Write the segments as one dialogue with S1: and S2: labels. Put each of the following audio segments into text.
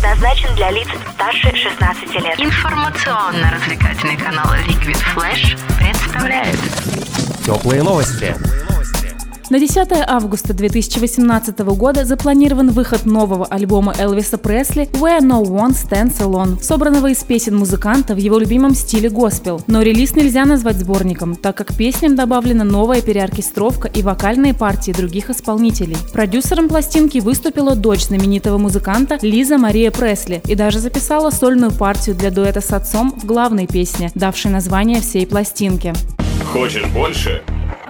S1: предназначен для лиц старше 16 лет.
S2: Информационно-развлекательный канал Liquid Flash представляет
S3: Теплые новости.
S4: На 10 августа 2018 года запланирован выход нового альбома Элвиса Пресли «Where No One Stands Alone», собранного из песен музыканта в его любимом стиле госпел. Но релиз нельзя назвать сборником, так как песням добавлена новая переоркестровка и вокальные партии других исполнителей. Продюсером пластинки выступила дочь знаменитого музыканта Лиза Мария Пресли и даже записала сольную партию для дуэта с отцом в главной песне, давшей название всей пластинке.
S5: Хочешь больше?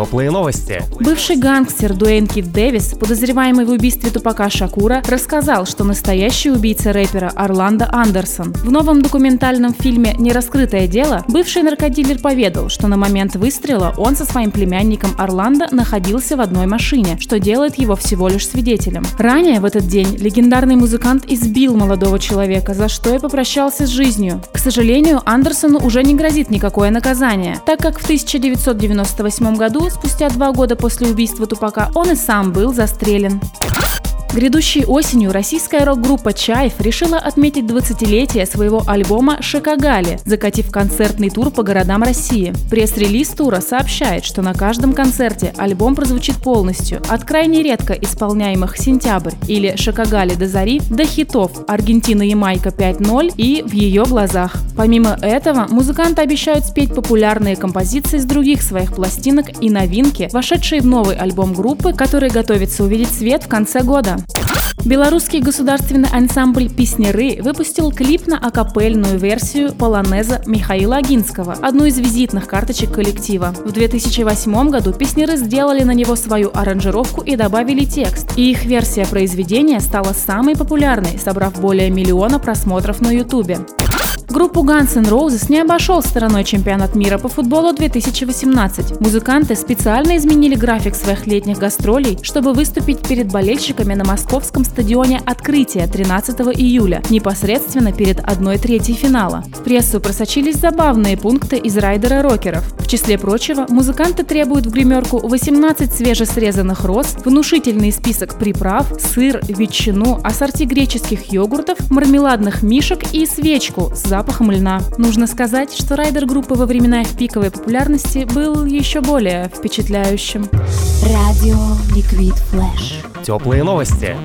S3: Теплые новости.
S4: Бывший гангстер Дуэйн Кит Дэвис, подозреваемый в убийстве тупака Шакура, рассказал, что настоящий убийца рэпера Орландо Андерсон. В новом документальном фильме «Нераскрытое дело» бывший наркодилер поведал, что на момент выстрела он со своим племянником Орландо находился в одной машине, что делает его всего лишь свидетелем. Ранее в этот день легендарный музыкант избил молодого человека, за что и попрощался с жизнью. К сожалению, Андерсону уже не грозит никакое наказание, так как в 1998 году, спустя два года после убийства Тупака, он и сам был застрелен. Грядущей осенью российская рок-группа «Чайф» решила отметить 20-летие своего альбома «Шекогали», закатив концертный тур по городам России. Пресс-релиз тура сообщает, что на каждом концерте альбом прозвучит полностью, от крайне редко исполняемых «Сентябрь» или «Шекогали до зари» до хитов «Аргентина-Ямайка 5:0» и «В ее глазах». Помимо этого, музыканты обещают спеть популярные композиции с других своих пластинок и новинки, вошедшие в новый альбом группы, который готовится увидеть свет в конце года. Белорусский государственный ансамбль «Песнеры» выпустил клип на акапельную версию полонеза Михаила Агинского, одну из визитных карточек коллектива. В 2008 году «Песнеры» сделали на него свою аранжировку и добавили текст, и их версия произведения стала самой популярной, собрав более миллиона просмотров на ютубе. Группу Guns N' Roses не обошел стороной чемпионат мира по футболу 2018. Музыканты специально изменили график своих летних гастролей, чтобы выступить перед болельщиками на московском стадионе «Открытие» 13 июля, непосредственно перед 1 третьей финала. В прессу просочились забавные пункты из райдера рокеров. В числе прочего, музыканты требуют в гримерку 18 свежесрезанных роз, внушительный список приправ, сыр, ветчину, ассорти греческих йогуртов, мармеладных мишек и свечку с запахом льна. Нужно сказать, что райдер группы во времена их пиковой популярности был еще более впечатляющим.
S1: Радио Liquid Flash.
S3: Теплые новости.